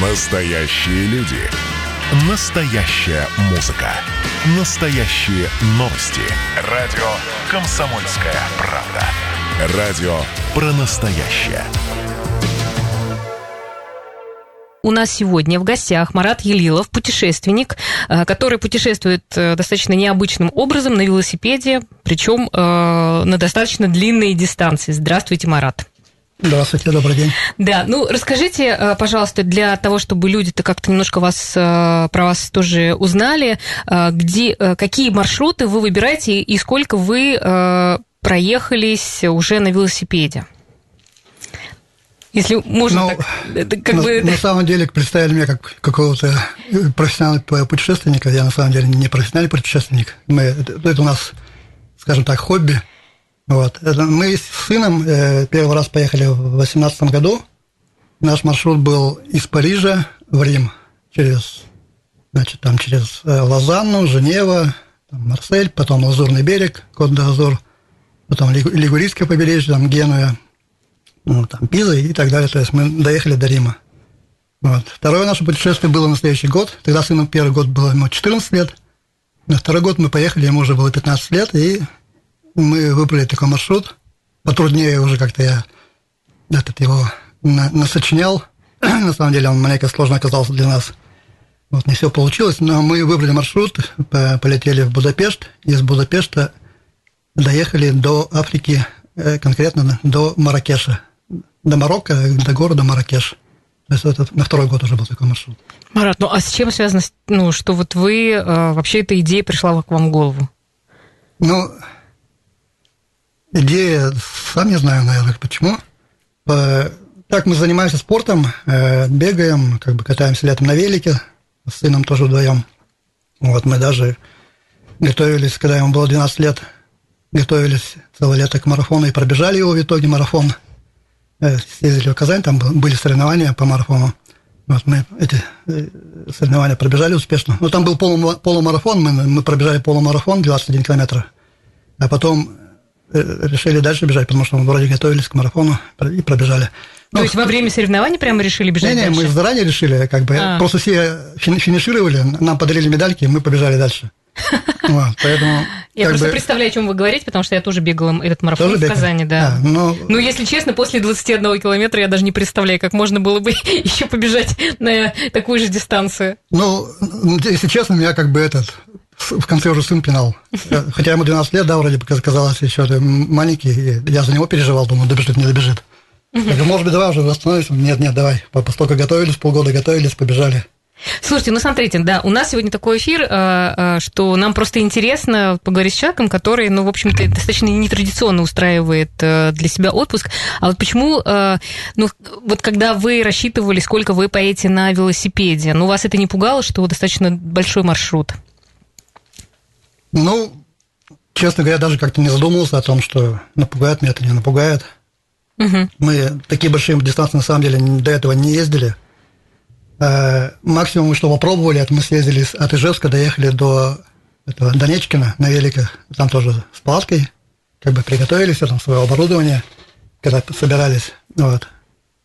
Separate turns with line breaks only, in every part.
Настоящие люди. Настоящая музыка. Настоящие новости. Радио «Комсомольская правда». Радио про настоящее.
У нас сегодня в гостях Марат Елилов, путешественник, э, который путешествует э, достаточно необычным образом на велосипеде, причем э, на достаточно длинные дистанции. Здравствуйте, Марат.
Здравствуйте, добрый день.
Да, ну расскажите, пожалуйста, для того, чтобы люди-то как-то немножко вас, про вас тоже узнали, где, какие маршруты вы выбираете и сколько вы проехались уже на велосипеде? Если можно
ну, так, как на, бы... На самом деле представили меня как какого-то профессионального путешественника. Я на самом деле не профессиональный путешественник. Мы, это, это у нас, скажем так, хобби. Вот. Мы с сыном э, первый раз поехали в 2018 году. Наш маршрут был из Парижа в Рим через, значит, там через э, Лозанну, Женева, там, Марсель, потом Лазурный берег, Кот-де-Азур, потом Лигурийское побережье, там Генуя, ну, там, Пиза и так далее. То есть мы доехали до Рима. Вот. Второе наше путешествие было на следующий год. Тогда сыну первый год было ему 14 лет. На второй год мы поехали, ему уже было 15 лет, и мы выбрали такой маршрут. Потруднее уже как-то я этот его насочинял. на самом деле он маленько сложно оказался для нас. Вот, не все получилось, но мы выбрали маршрут, полетели в Будапешт, из Будапешта доехали до Африки, э, конкретно до Маракеша до Марокко, до города Маракеш. То есть это на второй год уже был такой маршрут.
Марат, ну а с чем связано, ну, что вот вы, э, вообще эта идея пришла к вам в голову?
Ну, идея, сам не знаю, наверное, почему. Так мы занимаемся спортом, э, бегаем, как бы катаемся летом на велике, с сыном тоже вдвоем. Вот мы даже готовились, когда ему было 12 лет, готовились целое лето к марафону и пробежали его в итоге марафон – Э, съездили в Казань, там были соревнования по марафону. Вот мы эти э, соревнования пробежали успешно. Но там был полумарафон, мы, мы пробежали полумарафон 21 километр. А потом э, решили дальше бежать, потому что мы вроде готовились к марафону и пробежали.
То ну, есть во время соревнований прямо решили бежать
не, не,
дальше?
мы заранее решили, как бы, а. просто все финишировали, нам подарили медальки, и мы побежали дальше.
Вот, поэтому, я просто бы... представляю, о чем вы говорите, потому что я тоже бегала этот марафон тоже в Казани, да. А, но... Ну, ну, если честно, после 21 километра я даже не представляю, как можно было бы еще побежать на такую же дистанцию.
Ну, если честно, меня как бы этот в конце уже сын пинал. Хотя ему 12 лет, да, вроде бы казалось еще маленький, я за него переживал, думаю, добежит, не добежит. Я говорю, может быть, давай уже восстановимся. Нет, нет, давай. Постолько готовились, полгода готовились, побежали.
Слушайте, ну смотрите, да, у нас сегодня такой эфир, э, э, что нам просто интересно поговорить с человеком, который, ну, в общем-то, достаточно нетрадиционно устраивает э, для себя отпуск. А вот почему, ну, вот когда вы рассчитывали, сколько вы поедете на велосипеде, ну, вас это не пугало, что достаточно большой маршрут?
Ну, честно говоря, даже как-то не задумывался о том, что напугает меня это, не напугает. Угу. Мы такие большие дистанции, на самом деле, до этого не ездили – Э, максимум, что попробовали, это мы съездили от Ижевска, доехали до этого Донечкина на великах, там тоже с палаткой, как бы приготовились, там свое оборудование, когда собирались, вот.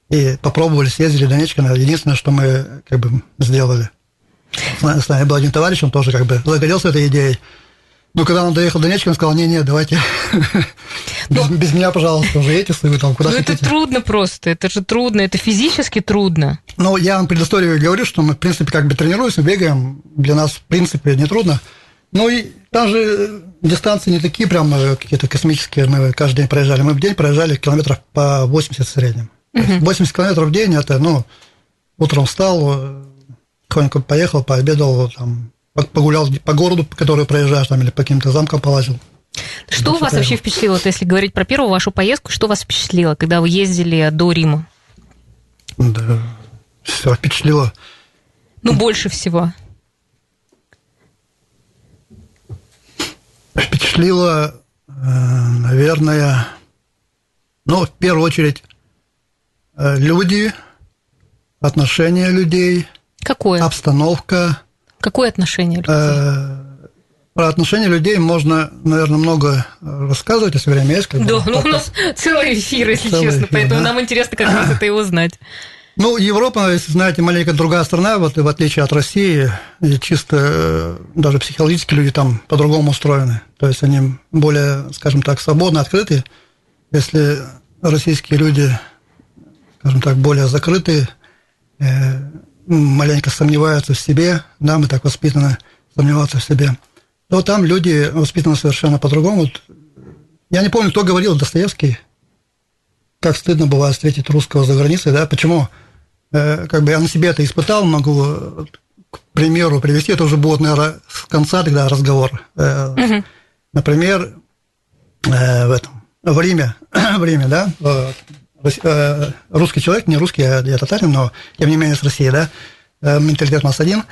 И попробовали, съездили в Донечкино. Единственное, что мы как бы сделали. С нами был один товарищ, он тоже как бы загорелся этой идеей. Ну, когда он доехал до Донечка, он сказал, не-не, давайте без, ну, без меня, пожалуйста, уже эти вы там куда
Ну, это трудно просто, это же трудно, это физически трудно.
Ну, я вам предысторию говорю, что мы, в принципе, как бы тренируемся, бегаем, для нас, в принципе, не трудно. Ну, и там же дистанции не такие прям э, какие-то космические, мы каждый день проезжали. Мы в день проезжали километров по 80 в среднем. Угу. 80 километров в день, это, ну, утром встал, э, тихонько поехал, пообедал, там, погулял по городу, по который проезжаешь, там, или по каким-то замкам полазил.
Что у вас поехал. вообще впечатлило, вот если говорить про первую вашу поездку, что вас впечатлило, когда вы ездили до Рима?
Да, все впечатлило.
Ну, больше всего.
Впечатлило, э, наверное, ну, в первую очередь, э, люди, отношения людей.
Какое?
Обстановка.
Какое отношение людей? Э,
про отношения людей можно, наверное, много рассказывать, если время есть.
Да, ну у нас целый эфир, если целый честно, эфир, поэтому да? нам интересно как раз это и узнать.
Ну, Европа, если знаете, маленько другая страна, вот в отличие от России, чисто э, даже психологически люди там по-другому устроены. То есть они более, скажем так, свободно, открыты. Если российские люди, скажем так, более закрытые, э, маленько сомневаются в себе, да, мы так воспитаны сомневаться в себе, то там люди воспитаны совершенно по-другому. Я не помню, кто говорил, Достоевский, как стыдно бывает встретить русского за границей, да, почему? Э, как бы я на себе это испытал, могу к примеру привести, это уже будет, наверное, с конца тогда разговор. Угу. Например, в этом, в Риме, в Риме, да, русский человек, не русский, а я татарин, но тем не менее с России, да, менталитет у нас один.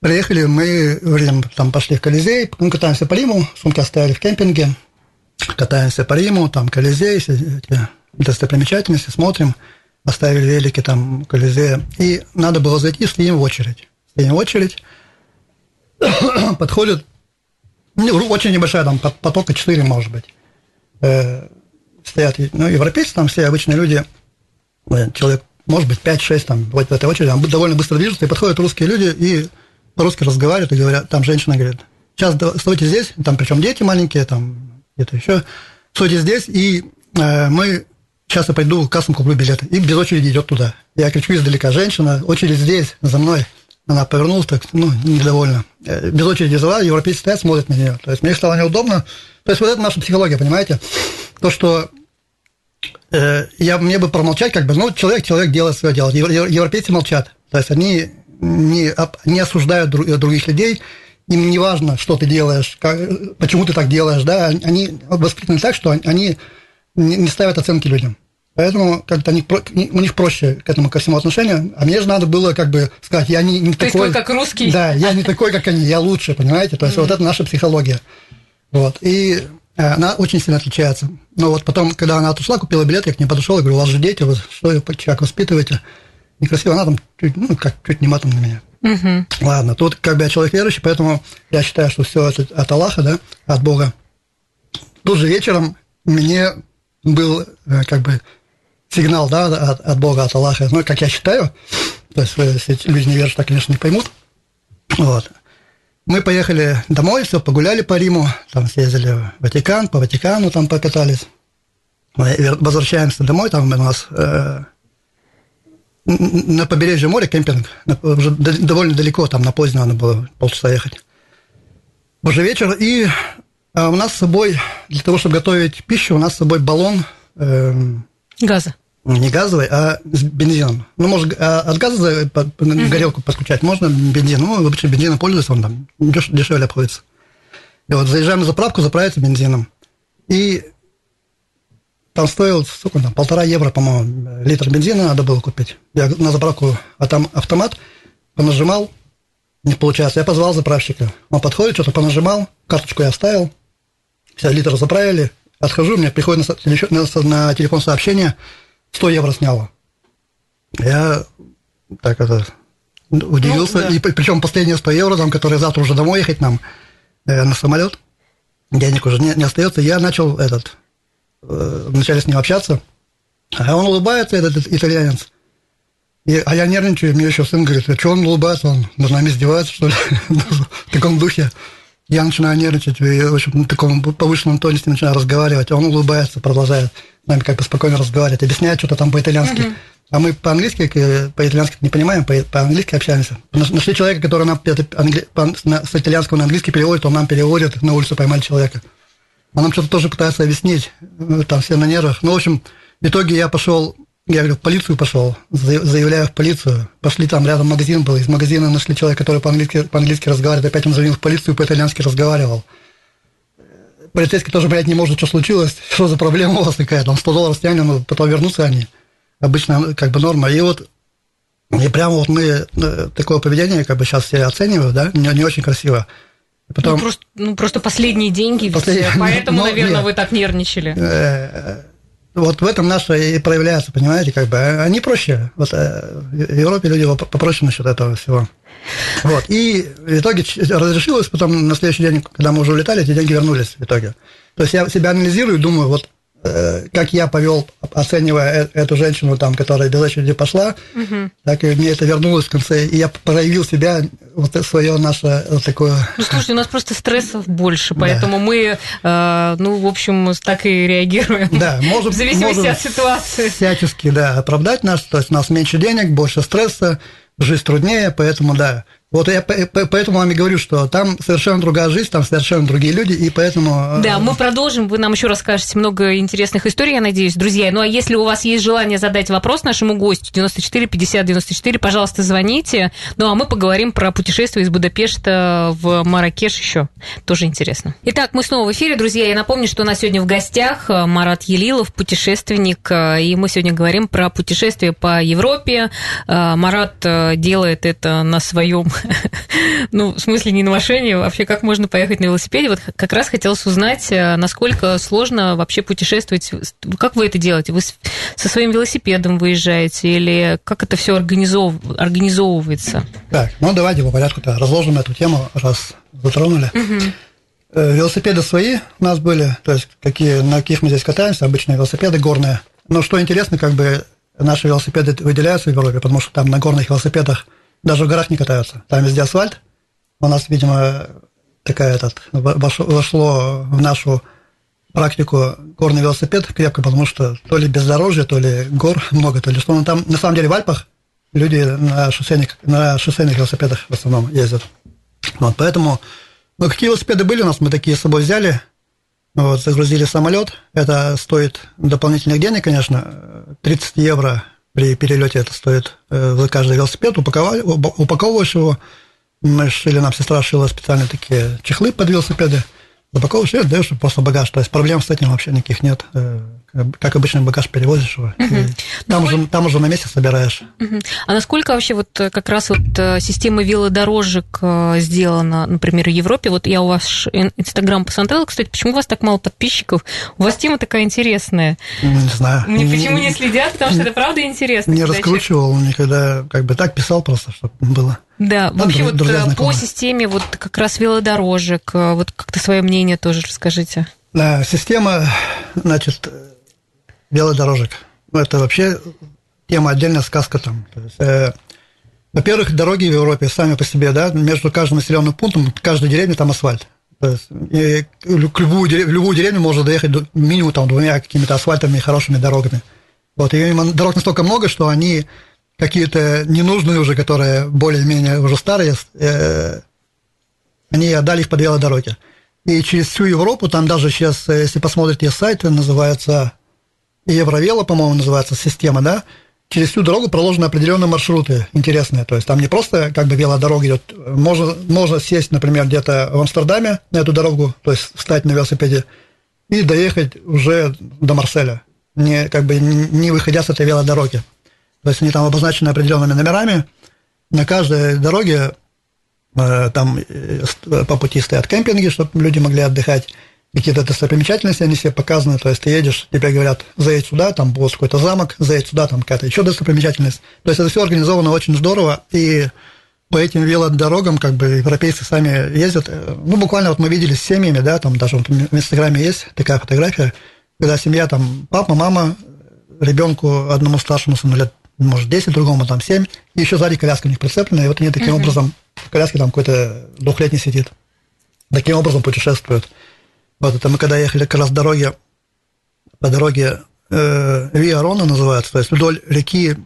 Приехали мы в Рим, там пошли в Колизей, мы катаемся по Риму, сумки оставили в кемпинге, катаемся по Риму, там Колизей, эти достопримечательности, смотрим – оставили велики там, Колизея, и надо было зайти, стоим в очередь. Стоим в очередь, подходит, ну, очень небольшая, там, потока 4, может быть. Стоят, ну, европейцы, там все обычные люди, э, человек, может быть, 5-6 там, вот в этой очереди, там довольно быстро движутся, и подходят русские люди, и по-русски разговаривают, и говорят, там женщина говорит, сейчас стойте здесь, там причем дети маленькие, там где-то еще, стойте здесь, и э, мы сейчас я пойду к кассам куплю билеты. И без очереди идет туда. Я кричу издалека, женщина, очередь здесь, за мной. Она повернулась так, ну, недовольна. Э, без очереди взяла, европейцы стоят, смотрят на нее. То есть мне стало неудобно. То есть вот это наша психология, понимаете? То, что я, мне бы промолчать, как бы, ну, человек, человек делает свое дело. Европейцы молчат. То есть они не, не осуждают других людей, им не важно, что ты делаешь, как, почему ты так делаешь, да, они воспитаны так, что они не ставят оценки людям. Поэтому как-то они, у них проще к этому ко всему отношению. А мне же надо было как бы сказать, я не, не
То
такой...
есть вы как русский?
Да, я не такой, как они, я лучше, понимаете? То есть mm-hmm. вот это наша психология. Вот. И э, она очень сильно отличается. Но вот потом, когда она отошла, купила билет, я к ней подошел и говорю, у вас же дети, вот что вы как воспитываете? Некрасиво, она там чуть, ну, как чуть не матом на меня. Угу. Ладно, тут как бы я человек верующий, поэтому я считаю, что все это от Аллаха, да, от Бога. Тут же вечером мне был э, как бы сигнал, да, от, от Бога, от Аллаха, ну, как я считаю, то есть, если люди не верят, так, конечно, не поймут, вот. Мы поехали домой, все, погуляли по Риму, там съездили в Ватикан, по Ватикану там покатались. Мы возвращаемся домой, там у нас э, на побережье моря кемпинг, уже довольно далеко, там на поздно надо было полчаса ехать. Уже вечер, и а у нас с собой, для того, чтобы готовить пищу, у нас с собой баллон...
Э, Газа.
Не газовый, а с бензином. Ну, может, а от газа горелку подключать можно бензин. Ну, обычно бензином пользуются, он там деш, дешевле обходится. И вот заезжаем на заправку, заправиться бензином. И там стоил, сколько там, полтора евро, по-моему, литр бензина надо было купить. Я на заправку, а там автомат, понажимал, не получается. Я позвал заправщика. Он подходит, что-то понажимал, карточку я оставил, 50 литров заправили, отхожу, мне приходит на, на, на телефон сообщение, 100 евро сняло. Я так это удивился, ну, да. и причем последние 100 евро, там, которые завтра уже домой ехать нам э, на самолет, денег уже не, не остается, я начал этот, э, вначале с ним общаться, а он улыбается, этот, этот итальянец, и, а я нервничаю, мне еще сын говорит, а что он улыбается, он над нами издевается, что ли, в таком духе. Я начинаю нервничать, и, в общем, на таком повышенном тоне с ним начинаю разговаривать. Он улыбается, продолжает с нами как бы спокойно разговаривать, объясняет что-то там по-итальянски. Uh-huh. А мы по-английски, по-итальянски не понимаем, по-английски общаемся. Нашли человека, который нам англи... с итальянского на английский переводит, он нам переводит, на улицу поймали человека. Он нам что-то тоже пытается объяснить, там все на нервах. Ну, в общем, в итоге я пошел я говорю, в полицию пошел, заявляю в полицию. Пошли там, рядом магазин был, из магазина нашли человека, который по-английски, по-английски разговаривает. Опять он звонил в полицию, по-итальянски разговаривал. Полицейский тоже, блядь, не может, что случилось, что за проблема у вас такая, Он 100 долларов сняли, но потом вернутся они. Обычно как бы норма. И вот и прямо вот мы э, такое поведение, как бы сейчас все оценивают, да, не, не очень красиво.
Потом... Ну, просто, ну, просто последние деньги, Послед... поэтому, но, наверное, нет. вы так нервничали.
Вот в этом наше и проявляется, понимаете, как бы. Они проще. Вот э, в Европе люди попроще насчет этого всего. Вот. И в итоге разрешилось, потом на следующий день, когда мы уже улетали, эти деньги вернулись в итоге. То есть я себя анализирую, думаю, вот как я повел, оценивая э, эту женщину, там, которая без очереди пошла, угу. так и мне это вернулось в конце, и я проявил себя, вот свое наше вот такое...
Ну, слушайте, у нас просто стрессов больше, поэтому да. мы, э, ну, в общем, так и реагируем.
Да, можем,
в зависимости
можем
от ситуации.
Всячески, да, оправдать нас, то есть у нас меньше денег, больше стресса, жизнь труднее, поэтому, да, вот я поэтому вам и говорю, что там совершенно другая жизнь, там совершенно другие люди, и поэтому...
Э, да, мы продолжим, вы нам еще расскажете много интересных историй, я надеюсь, друзья. Ну, а если у вас есть желание задать вопрос нашему гостю 94 50 94, пожалуйста, звоните. Ну, а мы поговорим про путешествие из Будапешта в Маракеш еще. Тоже интересно. Итак, мы снова в эфире, друзья. Я напомню, что у нас сегодня в гостях э, Марат Елилов, путешественник, э, и мы сегодня говорим про путешествие по Европе. Марат делает это на своем ну, в смысле не на машине, вообще как можно поехать на велосипеде. Вот как раз хотелось узнать, э, насколько сложно вообще путешествовать. Как вы это делаете? Вы со своим велосипедом выезжаете или как это все организов... организовывается?
Так, ну давайте по порядку-то разложим эту тему, раз затронули. Угу. Велосипеды свои у нас были, то есть какие, на каких мы здесь катаемся, обычные велосипеды горные. Но что интересно, как бы наши велосипеды выделяются в Европе, потому что там на горных велосипедах – даже в горах не катаются. Там везде асфальт. У нас, видимо, такая этот, вошло в нашу практику горный велосипед крепко, потому что то ли бездорожье, то ли гор много, то ли что. Но там, на самом деле, в Альпах люди на шоссейных, на шоссейных велосипедах в основном ездят. Вот, поэтому, ну, какие велосипеды были у нас, мы такие с собой взяли, вот, загрузили самолет. Это стоит дополнительных денег, конечно, 30 евро при перелете это стоит э, за каждый велосипед, упаковали, упаковываешь его. Мы шили, нам сестра шила специально такие чехлы под велосипеды, запаковываешь и отдаешь просто багаж. То есть проблем с этим вообще никаких нет. Э, как обычный багаж перевозишь его. Угу. Там, уже, там уже на месте собираешь.
Угу. А насколько вообще вот э, как раз вот система велодорожек сделана, например, в Европе? Вот я у вас Инстаграм посмотрела, кстати, почему у вас так мало подписчиков? У вас тема такая интересная.
Не знаю.
Мне почему не следят? Потому что это правда интересно.
Не раскручивал никогда, как бы так писал просто, чтобы было.
Да, ну, вообще вот э, по системе вот как раз велодорожек, э, вот как-то свое мнение тоже расскажите.
Да, система, значит, велодорожек. Ну, это вообще тема отдельная сказка там. есть, э, во-первых, дороги в Европе сами по себе, да, между каждым населенным пунктом, каждой деревне там асфальт. То есть, и к любую, в любую деревню можно доехать минимум там двумя какими-то асфальтами и хорошими дорогами. Вот, и дорог настолько много, что они какие-то ненужные уже, которые более-менее уже старые, э, они отдали их под велодороги. И через всю Европу, там даже сейчас, если посмотрите сайт, называется Евровело, по-моему, называется система, да, через всю дорогу проложены определенные маршруты интересные. То есть там не просто как бы велодорога идет, можно, можно сесть, например, где-то в Амстердаме на эту дорогу, то есть встать на велосипеде и доехать уже до Марселя, не, как бы не выходя с этой велодороги. То есть они там обозначены определенными номерами. На каждой дороге э, там э, по пути стоят кемпинги, чтобы люди могли отдыхать. Какие-то достопримечательности они все показаны. То есть ты едешь, тебе говорят, заедь сюда, там будет какой-то замок, заедь сюда, там какая-то еще достопримечательность. То есть это все организовано очень здорово. И по этим велодорогам как бы европейцы сами ездят. Ну, буквально вот мы видели с семьями, да, там даже вот в Инстаграме есть такая фотография, когда семья там папа, мама, ребенку одному старшему сыну лет может, 10, другому там 7, и еще сзади коляска у них прицеплена, и вот они таким uh-huh. образом, в коляске там какой-то двухлетний сидит. Таким образом путешествуют. Вот это мы когда ехали как раз дороги, по дороге э, Виа Рона называется, то есть вдоль реки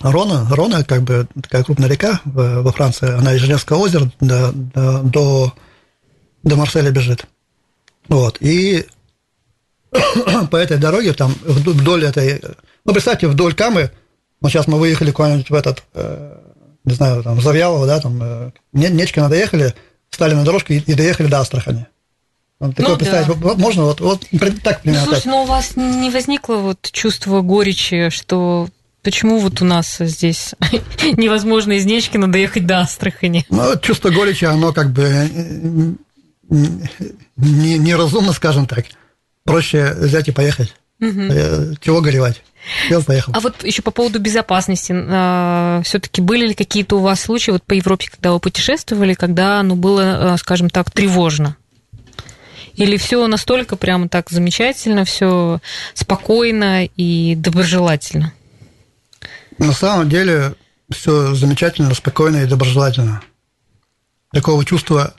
Рона, Рона, как бы такая крупная река во Франции, она из Женевского озера до, до, до, до Марселя бежит. Вот, и по этой дороге, там, вдоль этой, ну, представьте, вдоль Камы, вот сейчас мы выехали куда-нибудь в этот, э, не знаю, там, Завьялово, да, там, э, Нечкино доехали, встали на дорожку и, и доехали до Астрахани. Вот такое ну, представить, да. можно вот, вот так
примерно. Ну, слушай, но у вас не возникло вот чувство горечи, что Почему вот у нас здесь невозможно из Нечкина доехать до Астрахани?
Ну, чувство горечи, оно как бы э, неразумно, скажем так. Проще взять и поехать. Угу. Чего горевать? Я поехал.
А вот еще по поводу безопасности. А, Все-таки были ли какие-то у вас случаи вот по Европе, когда вы путешествовали, когда ну, было, а, скажем так, тревожно? Или все настолько прямо так замечательно, все спокойно и доброжелательно?
На самом деле все замечательно, спокойно и доброжелательно. Такого чувства...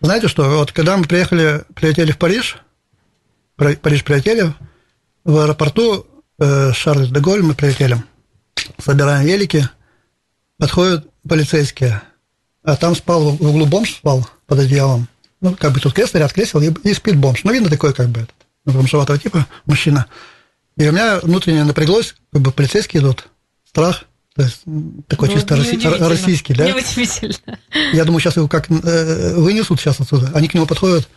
Знаете что, вот когда мы приехали, прилетели в Париж, Париж прилетели, в аэропорту э, Шарль де Голь мы прилетели, собираем велики, подходят полицейские, а там спал в углу бомж спал под одеялом. Ну, как бы тут кресло, ряд кресел, и, и спит бомж. Ну, видно такой, как бы, этот, бомжеватого типа мужчина. И у меня внутренне напряглось, как бы полицейские идут, страх, то есть такой ну, чисто россий, российский, да?
Неудивительно.
Я думаю, сейчас его как э, вынесут сейчас отсюда. Они к нему подходят.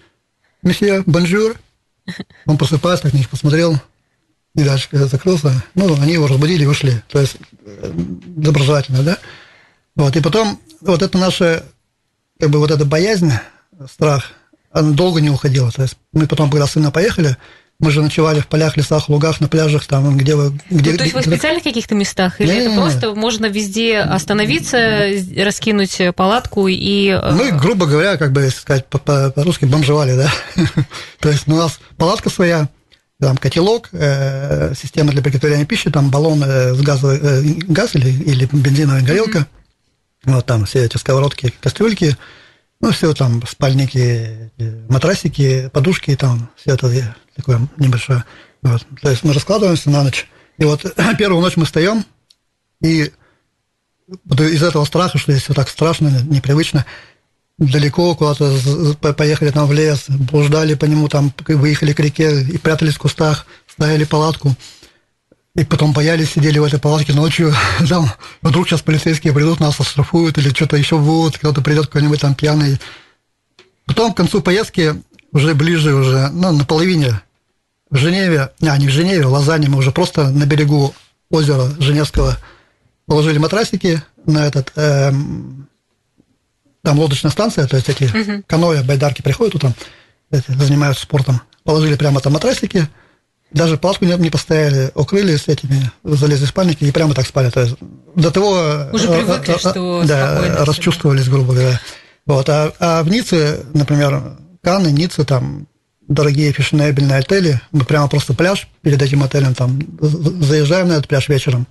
Monsieur, bonjour. Он просыпается, так на них посмотрел, и дальше закрылся. Ну, они его разбудили и вышли. То есть э, доброжелательно, да? Вот, и потом вот это наша, как бы вот эта боязнь, страх, она долго не уходила. То есть мы потом, когда сына поехали, мы же ночевали в полях, лесах, лугах, на пляжах, там, где вы... Где,
ну, то есть вы в специальных каких-то местах? Или не, это не, просто не. можно везде остановиться, раскинуть палатку и...
Э, мы, грубо говоря, как бы сказать, по-русски бомжевали, да? то есть у нас палатка своя, там котелок, э, система для приготовления пищи, там баллон э, с газовой, э, газ или, или бензиновая горелка, mm-hmm. вот там все эти сковородки, кастрюльки, ну, все там, спальники, матрасики, подушки, там, все это такое небольшое. Вот. То есть мы раскладываемся на ночь, и вот первую ночь мы встаем, и из этого страха, что здесь все так страшно, непривычно, далеко куда-то поехали там в лес, блуждали по нему, там выехали к реке и прятались в кустах, ставили палатку. И потом боялись, сидели в этой палатке ночью, там вдруг сейчас полицейские придут, нас оштрафуют или что-то еще будут, кто-то придет какой-нибудь там пьяный. Потом к концу поездки, уже ближе, уже, ну, на половине, в Женеве, а, не в Женеве, в Лозанне, мы уже просто на берегу озера Женевского положили матрасики на этот, эм, там лодочная станция, то есть эти угу. каноэ, байдарки приходят утром, эти, занимаются спортом, положили прямо там матрасики, даже палатку не, не поставили, укрыли с этими, залезли в спальники и прямо так спали. То есть до того...
Уже привыкли, а, что
Да, расчувствовались, грубо говоря. Вот. А, а в Ницце, например, Канны, Ницце, там дорогие фешенебельные отели, мы прямо просто пляж перед этим отелем, там заезжаем на этот пляж вечером,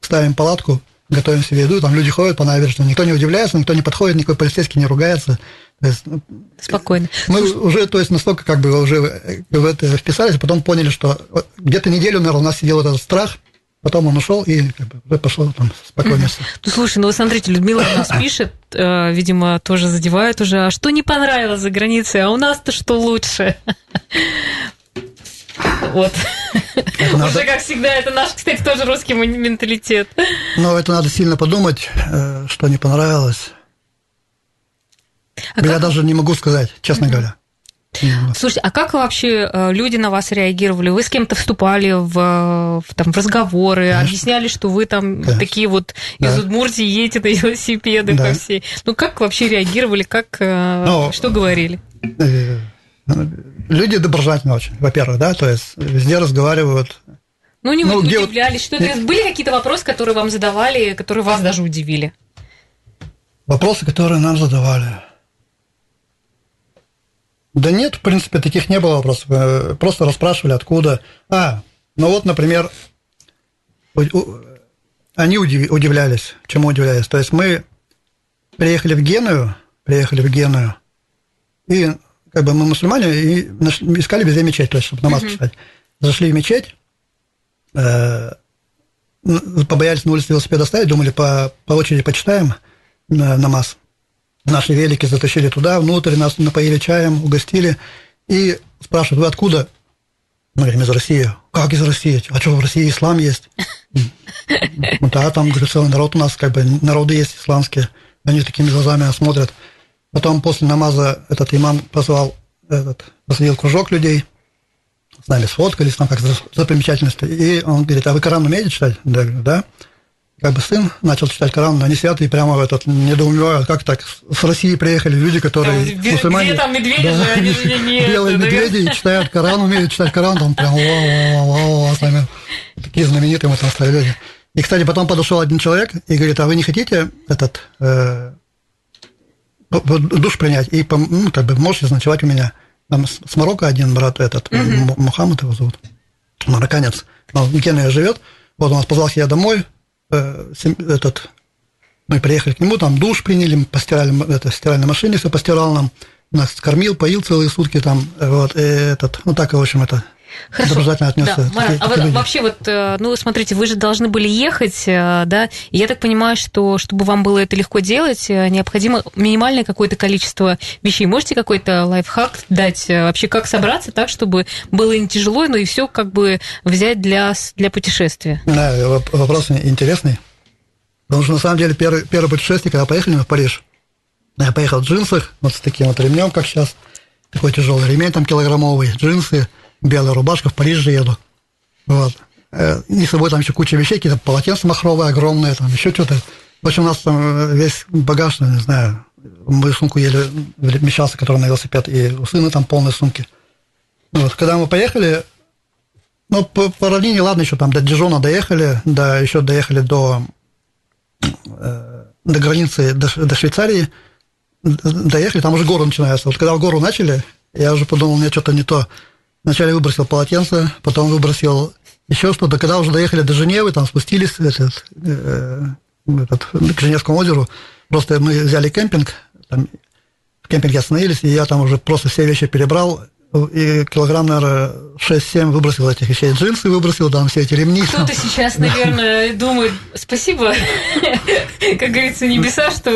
ставим палатку, готовим себе еду, там люди ходят по набережной, никто не удивляется, никто не подходит, никакой полицейский не ругается.
есть, ну, Спокойно.
Мы Слушай... уже, то есть, настолько как бы уже в это вписались, а потом поняли, что где-то неделю, наверное, у нас сидел этот страх, Потом он ушел и как бы, пошел там спокойно.
Ну, слушай, ну, смотрите, Людмила у нас пишет, э, видимо, тоже задевает уже, а что не понравилось за границей, а у нас-то что лучше? Вот. Надо... Уже, как всегда, это наш, кстати, тоже русский менталитет.
Но это надо сильно подумать, э, что не понравилось. А Я как... даже не могу сказать, честно mm-hmm. говоря.
Слушайте, а как вообще э, люди на вас реагировали? Вы с кем-то вступали в, в, там, в разговоры, Конечно. объясняли, что вы там Конечно. такие вот из да. Удмуртии едете на велосипеды да. по всей. Ну, как вообще реагировали, как, э, Но, что говорили?
Люди доброжелательны очень, во-первых, да, то есть везде разговаривают.
Ну, не ну, удивлялись, вот... что-то. Были какие-то вопросы, которые вам задавали, которые вас даже удивили?
Вопросы, которые нам задавали. Да нет, в принципе, таких не было вопросов. Э, просто расспрашивали, откуда. А, ну вот, например, они удивлялись. Чему удивлялись? То есть мы приехали в Геную, приехали в Геную, и как бы мы мусульмане, и искали везде мечеть, то есть, чтобы намаз читать. Зашли в мечеть, э, побоялись на улице велосипед оставить, думали, по, по очереди почитаем намаз. Наши велики затащили туда, внутрь, нас напоили чаем, угостили. И спрашивают, вы откуда? Мы говорим, из России. Как из России? А что, в России ислам есть? Да, там, говорю, целый народ у нас, как бы, народы есть исламские. Они такими глазами смотрят. Потом после намаза этот имам позвал, этот, посадил кружок людей, с нами сфоткались, там как за, за примечательности. И он говорит, а вы Коран умеете читать? Да, говорю, да как бы сын начал читать Коран, но они святые прямо в этот недоумевают, как так, с России приехали люди, которые
там, мусульмане. Где там медведи да, же, они же не
Белые это, медведи да? читают Коран, умеют читать Коран, там прям вау, вау, вау, вау, с нами такие знаменитые мы там стали люди. И, кстати, потом подошел один человек и говорит, а вы не хотите этот э, душ принять и ну, как бы можете ночевать у меня? там с Марокко один брат этот, угу. Мухаммад его зовут, марокканец, он в Генуе живет, вот он нас позвал я домой, э, этот, мы приехали к нему, там душ приняли, постирали, это, стиральной машине все постирал нам, нас кормил, поил целые сутки там, вот, и этот, ну так, в общем, это
Хорошо. доброжелательно отнесся. Да. Марат, а вот вообще вот, э, ну, смотрите, вы же должны были ехать, э, да, и я так понимаю, что чтобы вам было это легко делать, э, необходимо минимальное какое-то количество вещей. Можете какой-то лайфхак дать вообще, как собраться так, чтобы было не тяжело, но и все как бы взять для, для путешествия?
Да, вопрос интересный. Потому что, на самом деле, первое, первое путешествие, когда поехали мы в Париж, я поехал в джинсах, вот с таким вот ремнем, как сейчас, такой тяжелый ремень там килограммовый, джинсы – белая рубашка, в Париж же еду. Вот. Э, и с собой там еще куча вещей, какие-то полотенца махровые огромные, там еще что-то. В общем, у нас там э, весь багаж, ну, не знаю, мою сумку еле вмещался, который на велосипед, и у сына там полные сумки. Вот. Когда мы поехали, ну, по, по равнине, ладно, еще там до Дижона доехали, да, еще доехали до, э, до границы, до, до Швейцарии, доехали, там уже горы начинаются. Вот когда в гору начали, я уже подумал, мне что-то не то. Вначале выбросил полотенце, потом выбросил еще что-то. Когда уже доехали до Женевы, там спустились этот, э, этот, к Женевскому озеру, просто мы взяли кемпинг, там, в кемпинге остановились, и я там уже просто все вещи перебрал, и килограмм, наверное, 6-7 выбросил этих вещей. Джинсы выбросил, там все эти ремни.
Кто-то сейчас, наверное, думает, спасибо, как говорится, небеса, что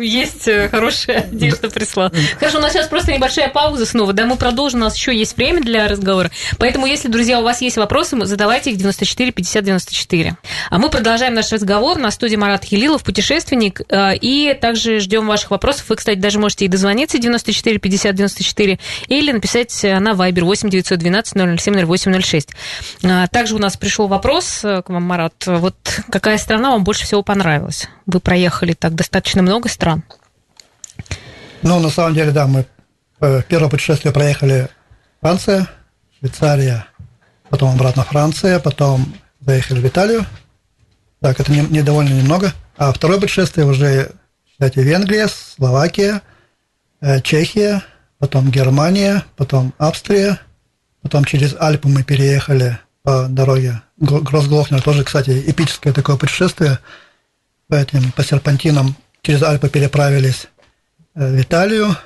есть хорошая одежда прислала. Хорошо, у нас сейчас просто небольшая пауза снова, да, мы продолжим, у нас еще есть время для разговора, поэтому, если, друзья, у вас есть вопросы, задавайте их 94 50 94. А мы продолжаем наш разговор на студии Марат Хилилов, путешественник, э, и также ждем ваших вопросов. Вы, кстати, даже можете и дозвониться 94 50 94 или написать на Viber 8 912 007 0806. Также у нас пришел вопрос э, к вам, Марат. Вот какая страна вам больше всего понравилась? Вы проехали так достаточно много стран.
Ну, на самом деле, да, мы э, первое путешествие проехали Франция, Швейцария, потом обратно Франция, потом заехали в Италию. Так, это не, не довольно немного. А второе путешествие уже, кстати, Венгрия, Словакия, э, Чехия, потом Германия, потом Австрия, потом через Альпы мы переехали по дороге Гроссглохнер, тоже, кстати, эпическое такое путешествие по этим, по серпантинам. Через Альпы переправились э, в Италию,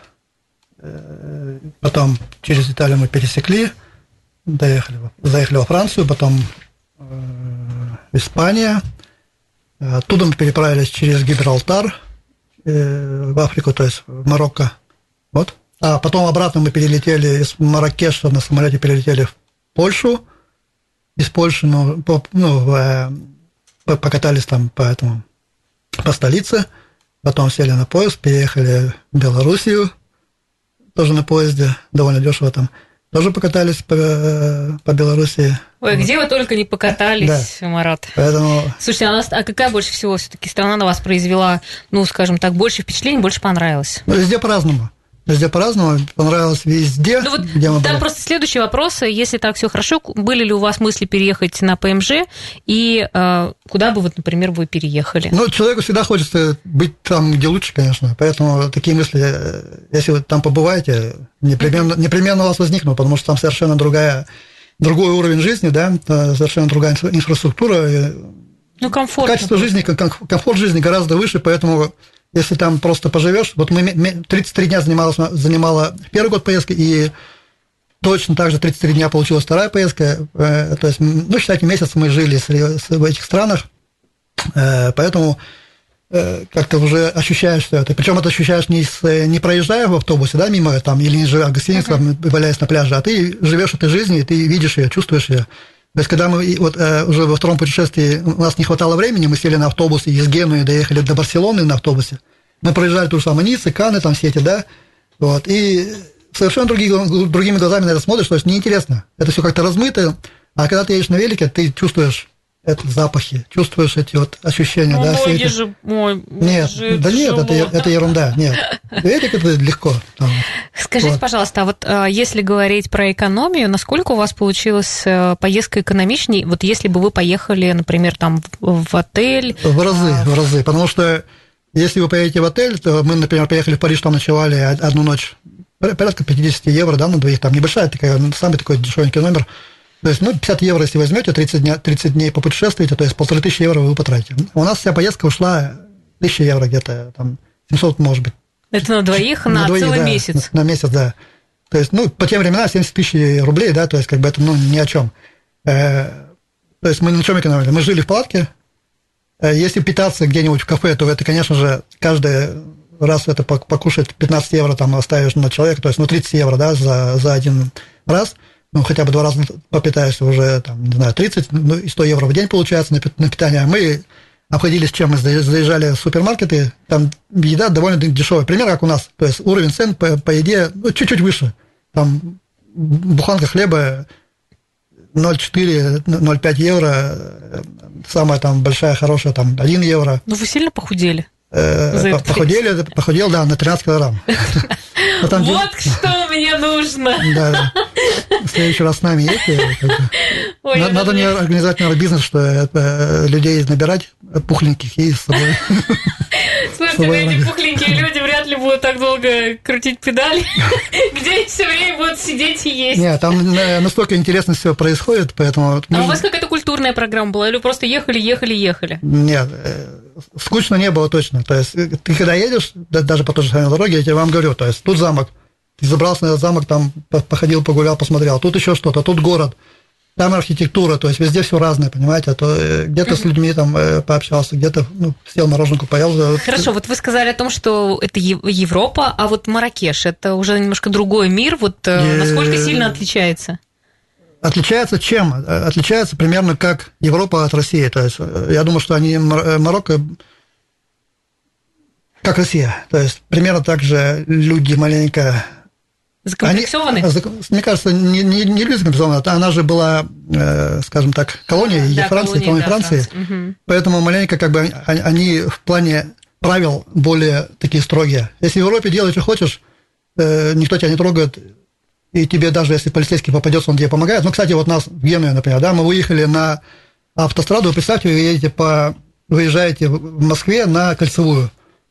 э, потом через Италию мы пересекли, доехали, заехали во Францию, потом э, в Испания, оттуда мы переправились через Гибралтар в Африку, то есть в Марокко. Вот. А потом обратно мы перелетели из Маракеша на самолете перелетели в Польшу. Из Польши ну, ну, э, покатались там по этому по столице, потом сели на поезд, переехали в Белоруссию, тоже на поезде, довольно дешево там. Тоже покатались по, э, по Белоруссии.
Ой, где вы только не покатались, да. Марат. Поэтому... Слушайте, а, нас, а какая больше всего все-таки страна на вас произвела, ну, скажем так, больше впечатлений, больше понравилась?
Ну, везде по-разному. Везде по-разному, понравилось везде. Ну, вот
где мы там были. просто следующий вопрос. Если так все хорошо, были ли у вас мысли переехать на ПМЖ и э, куда бы, вот, например, вы переехали?
Ну, человеку всегда хочется быть там, где лучше, конечно. Поэтому такие мысли, э, если вы там побываете, непременно, непременно у вас возникнут, потому что там совершенно другая, другой уровень жизни, да, совершенно другая инфраструктура.
Ну, комфорт.
Качество жизни, комфорт жизни гораздо выше, поэтому если там просто поживешь, вот мы 33 дня занималась, занимала первый год поездки, и точно так же 33 дня получилась вторая поездка, э, то есть, ну, считайте, месяц мы жили в этих странах, э, поэтому э, как-то уже ощущаешь все это. Причем это ощущаешь не, с, не проезжая в автобусе, да, мимо там, или не живя в гостинице, uh-huh. валяясь на пляже, а ты живешь этой жизнью, и ты видишь ее, чувствуешь ее. То есть, когда мы вот, э, уже во втором путешествии, у нас не хватало времени, мы сели на автобус и из Генуи доехали до Барселоны на автобусе. Мы проезжали ту же самую Ниццы, Каны, там все эти, да, вот, и совершенно другими, другими глазами на это смотришь, то есть неинтересно. Это все как-то размыто, а когда ты едешь на велике, ты чувствуешь это запахи, чувствуешь эти вот ощущения, ну, да,
все эти... же, мой,
нет,
же
да нет, это, это ерунда, нет. Велик это легко. Там.
Скажите, вот. пожалуйста, а вот а, если говорить про экономию, насколько у вас получилась э, поездка экономичней, вот если бы вы поехали, например, там в отель?
В разы, а... в разы, потому что если вы поедете в отель, то мы, например, поехали в Париж, там ночевали одну ночь порядка 50 евро, да, на двоих, там небольшая такая, ну, самый такой дешевенький номер. То есть, ну, 50 евро, если возьмете, 30, дня, 30 дней попутешествуете, то есть полторы тысячи евро вы потратите. У нас вся поездка ушла 1000 евро где-то, там, 700, может быть.
Это на двоих, на, на двоих, целый да, месяц?
На, на месяц, да. То есть, ну, по тем временам 70 тысяч рублей, да, то есть, как бы это, ну, ни о чем. Э, то есть, мы на чем экономили? Мы жили в палатке, э, если питаться где-нибудь в кафе, то это, конечно же, каждый раз это покушать 15 евро там оставишь на человека, то есть, ну, 30 евро, да, за, за один раз, ну, хотя бы два раза попитаешься уже, там, не знаю, 30, ну, и 100 евро в день получается на, на питание. Мы обходились чем? Мы заезжали в супермаркеты, там еда довольно дешевая, примерно как у нас, то есть уровень цен по, по еде ну, чуть-чуть выше, там буханка хлеба 0,4-0,5 евро, самая там большая, хорошая, там 1 евро.
Ну, вы сильно похудели?
Э, похудели, похудел, да, на 13 килограмм.
Вот что мне нужно. Да,
в следующий раз с нами едьте. Надо мне организовать, наверное, бизнес, что э, людей набирать пухленьких и с собой.
Слушайте, эти пухленькие люди вряд ли будут так долго крутить педали, где все время будут сидеть и есть.
Нет, там э, настолько интересно все происходит, поэтому...
А у вас какая-то культурная программа была? Или просто ехали, ехали, ехали?
Нет, скучно не было точно. То есть э, ты когда едешь, даже по той же самой дороге, я тебе вам говорю, то есть тут замок, ты забрался на этот замок, там походил, погулял, посмотрел, тут еще что-то, тут город, там архитектура, то есть везде все разное, понимаете, а то э, где-то с людьми там э, пообщался, где-то ну, сел мороженку, поел.
Хорошо, вот вы сказали о том, что это Европа, а вот Маракеш, это уже немножко другой мир, вот насколько сильно отличается?
Отличается чем? Отличается примерно как Европа от России. То есть я думаю, что они Марокко как Россия. То есть примерно так же люди маленько
Закомплексованы? Они,
мне кажется, не, не, не люди закомплексованы, а она же была, э, скажем так, колонией да, Франции, колония, колония да, Франции. Франции. Угу. Поэтому маленько как бы они в плане правил более такие строгие. Если в Европе делаешь, что хочешь, э, никто тебя не трогает, и тебе даже если полицейский попадется, он тебе помогает. Ну, кстати, вот нас в Геную, например, да, мы выехали на автостраду, представьте, вы едете по, выезжаете в Москве на Кольцевую,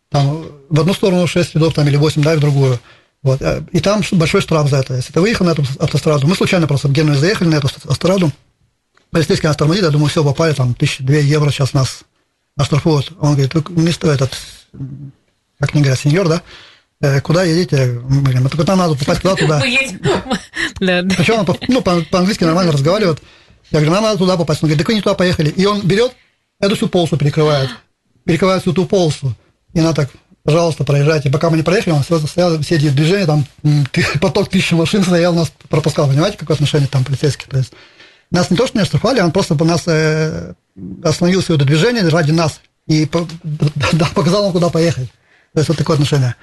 там в одну сторону 6 рядов, там, или 8, да, и в другую. Вот. Э, и там большой штраф за это. Если ты выехал на эту автостраду, мы случайно просто в Геную заехали на эту автостраду, полицейский нас тормозит, я думаю, все, попали, там, тысячи две евро сейчас нас оштрафуют. Он говорит, вы, мистер этот, как не говорят, сеньор, да, куда едете? Мы говорим, нам надо попасть туда, туда. Причем он ну, по-английски нормально разговаривает. Я говорю, нам надо туда попасть. Он говорит, так вы не туда поехали. И он берет, эту всю полосу перекрывает. Перекрывает всю ту полосу. И она так, пожалуйста, проезжайте. Пока мы не проехали, он стоял, все эти движения, там поток тысячи машин стоял, нас пропускал. Понимаете, какое отношение там полицейские? То есть нас не то, что не оштрафовали, он просто по нас э, остановил это движение ради нас и показал нам, куда поехать. То есть вот такое отношение.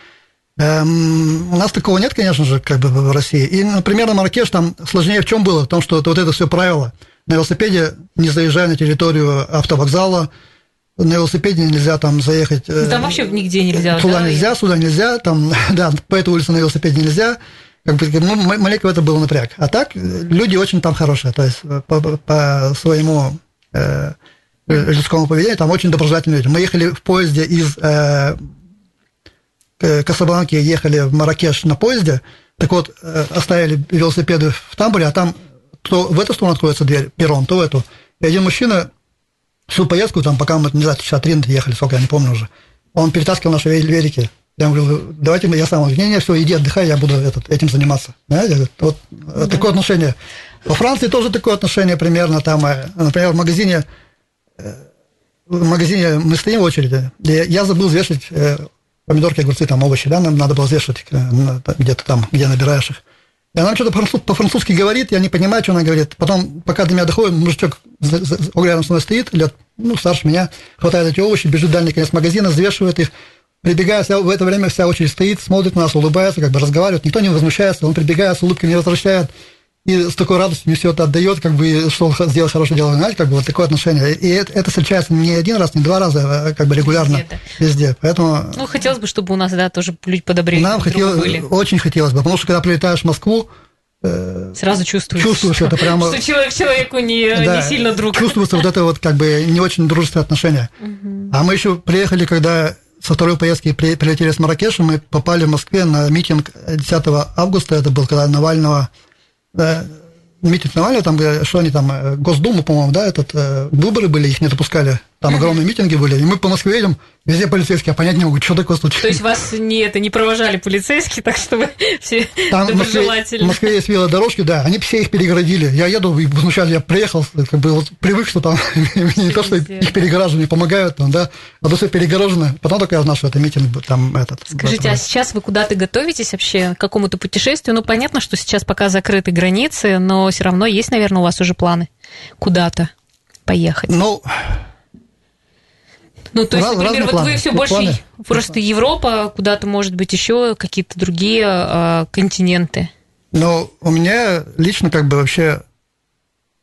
Эм, у нас такого нет, конечно же, как бы в России. И, например, на Маракеш там сложнее в чем было? В том, что вот это все правило. На велосипеде не заезжая на территорию автовокзала, на велосипеде нельзя там заехать.
Ну, там вообще нигде нельзя.
Туда да? нельзя, сюда нельзя, там, да, по этой улице на велосипеде нельзя. Как бы, ну, маленько это был напряг. А так люди очень там хорошие, то есть по, по своему э, людскому поведению там очень доброжелательные люди. Мы ехали в поезде из э, Касабланки ехали в Маракеш на поезде, так вот, э, оставили велосипеды в тамбуре, а там то в эту сторону откроется дверь, перрон, то в эту. И один мужчина всю поездку, там, пока мы, не знаю, часа три ехали, сколько, я не помню уже, он перетаскивал наши велики. Я ему говорю, давайте я сам. Не, не, все, иди отдыхай, я буду этот, этим заниматься. Знаете, вот да. такое отношение. Во Франции тоже такое отношение примерно. Там, э, например, в магазине, э, в магазине мы стоим в очереди, я забыл взвешивать помидорки, огурцы, там овощи, да, нам надо было взвешивать э, где-то там, где набираешь их. И она что-то по-французски говорит, я не понимаю, что она говорит. Потом, пока до меня доходит, мужичок рядом со мной стоит, лет, ну, старше меня, хватает эти овощи, бежит в дальний конец магазина, взвешивает их, прибегая, вся, в это время вся очередь стоит, смотрит на нас, улыбается, как бы разговаривает, никто не возмущается, он прибегает с улыбкой, не возвращает и с такой радостью мне все это отдает, как бы, что он сделал хорошее дело, знаете, как бы вот такое отношение. И это, это встречается не один раз, не два раза, а как бы регулярно везде. везде. Поэтому...
Ну, хотелось бы, чтобы у нас, да, тоже люди подобрее
Нам хотелось, были. очень хотелось бы, потому что когда прилетаешь в Москву,
э, Сразу чувствуешь,
чувствуешь это прямо,
что человек человеку не, да, не сильно друг.
Чувствуется вот это вот как бы не очень дружественное отношение. Угу. А мы еще приехали, когда со второй поездки при, прилетели с Маракеша, мы попали в Москве на митинг 10 августа, это был когда Навального, да, митинг Навального, там, что они там, Госдуму, по-моему, да, этот, выборы были, их не допускали, там огромные митинги были, и мы по Москве едем, везде полицейские, а понять не могу, что такое случилось.
То есть вас не, это, не провожали полицейские, так что вы все Там в Москве,
в Москве есть велодорожки, да, они все их перегородили. Я еду, и возмущаюсь, я приехал, как бы вот привык, что там не то, что их перегораживание помогают, там, да, а то все перегорожено. Потом только я узнал, что это митинг там этот.
Скажите, а сейчас вы куда-то готовитесь вообще к какому-то путешествию? Ну, понятно, что сейчас пока закрыты границы, но все равно есть, наверное, у вас уже планы куда-то поехать.
Ну,
ну, то есть, Раз, например, вот планы. вы все больше планы. просто Европа, куда-то, может быть, еще какие-то другие э, континенты.
Ну, у меня лично как бы вообще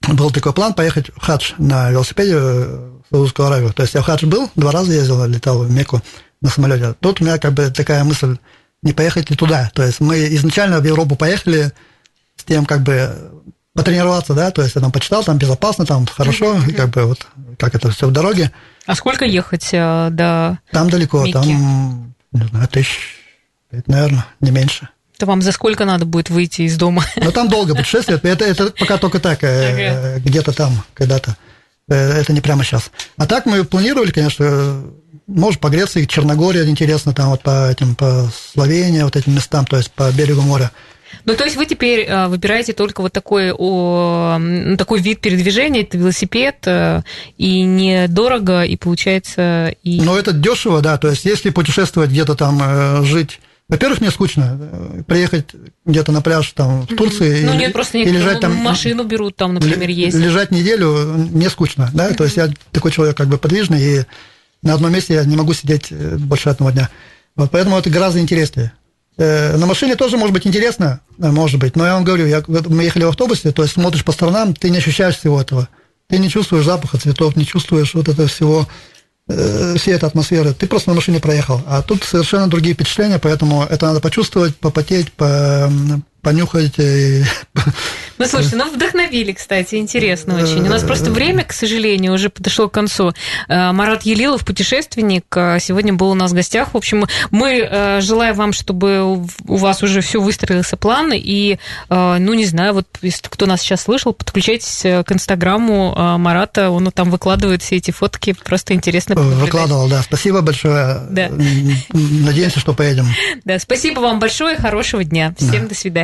был такой план поехать в хадж на велосипеде в Саудовскую Аравию. То есть я в хадж был, два раза ездил, летал в Мекку на самолете. Тут у меня как бы такая мысль, не поехать ли туда. То есть мы изначально в Европу поехали с тем, как бы потренироваться, да, то есть я там почитал, там безопасно, там хорошо, как бы вот как это все в дороге.
А сколько ехать э, до
Там далеко, Микки? там, не знаю, тысяч наверное, не меньше.
То вам за сколько надо будет выйти из дома?
Ну, там долго путешествие, это, это пока только так, э, ага. где-то там, когда-то. Э, это не прямо сейчас. А так мы планировали, конечно, может, по Греции, Черногория интересно, там вот по этим, по Словении, вот этим местам, то есть по берегу моря.
Ну, то есть вы теперь э, выбираете только вот такой, о, такой вид передвижения, это велосипед, э, и недорого, и получается... И...
Ну, это дешево, да, то есть если путешествовать где-то там, э, жить во-первых, мне скучно приехать где-то на пляж там в Турции
ну, и, нет, просто и лежать там машину берут там, например, есть
лежать неделю не скучно, да, то есть я такой человек как бы подвижный и на одном месте я не могу сидеть больше одного дня, вот поэтому это гораздо интереснее. Э, на машине тоже может быть интересно, э, может быть, но я вам говорю, я, мы ехали в автобусе, то есть смотришь по сторонам, ты не ощущаешь всего этого. Ты не чувствуешь запаха цветов, не чувствуешь вот этого всего, э, всей этой атмосферы. Ты просто на машине проехал. А тут совершенно другие впечатления, поэтому это надо почувствовать, попотеть, по, понюхать. И...
Ну, слушайте, ну вдохновили, кстати, интересно очень. У нас просто время, к сожалению, уже подошло к концу. Э, Марат Елилов, путешественник, э, сегодня был у нас в гостях. В общем, мы э, желаем вам, чтобы у вас уже все выстроился план, и, ну, не знаю, вот кто нас сейчас слышал, подключайтесь к инстаграму Марата, он там выкладывает все эти фотки, просто интересно.
Выкладывал, да. Спасибо большое. Да. Надеемся, что поедем.
Да, спасибо вам большое, хорошего дня. Всем да. до свидания.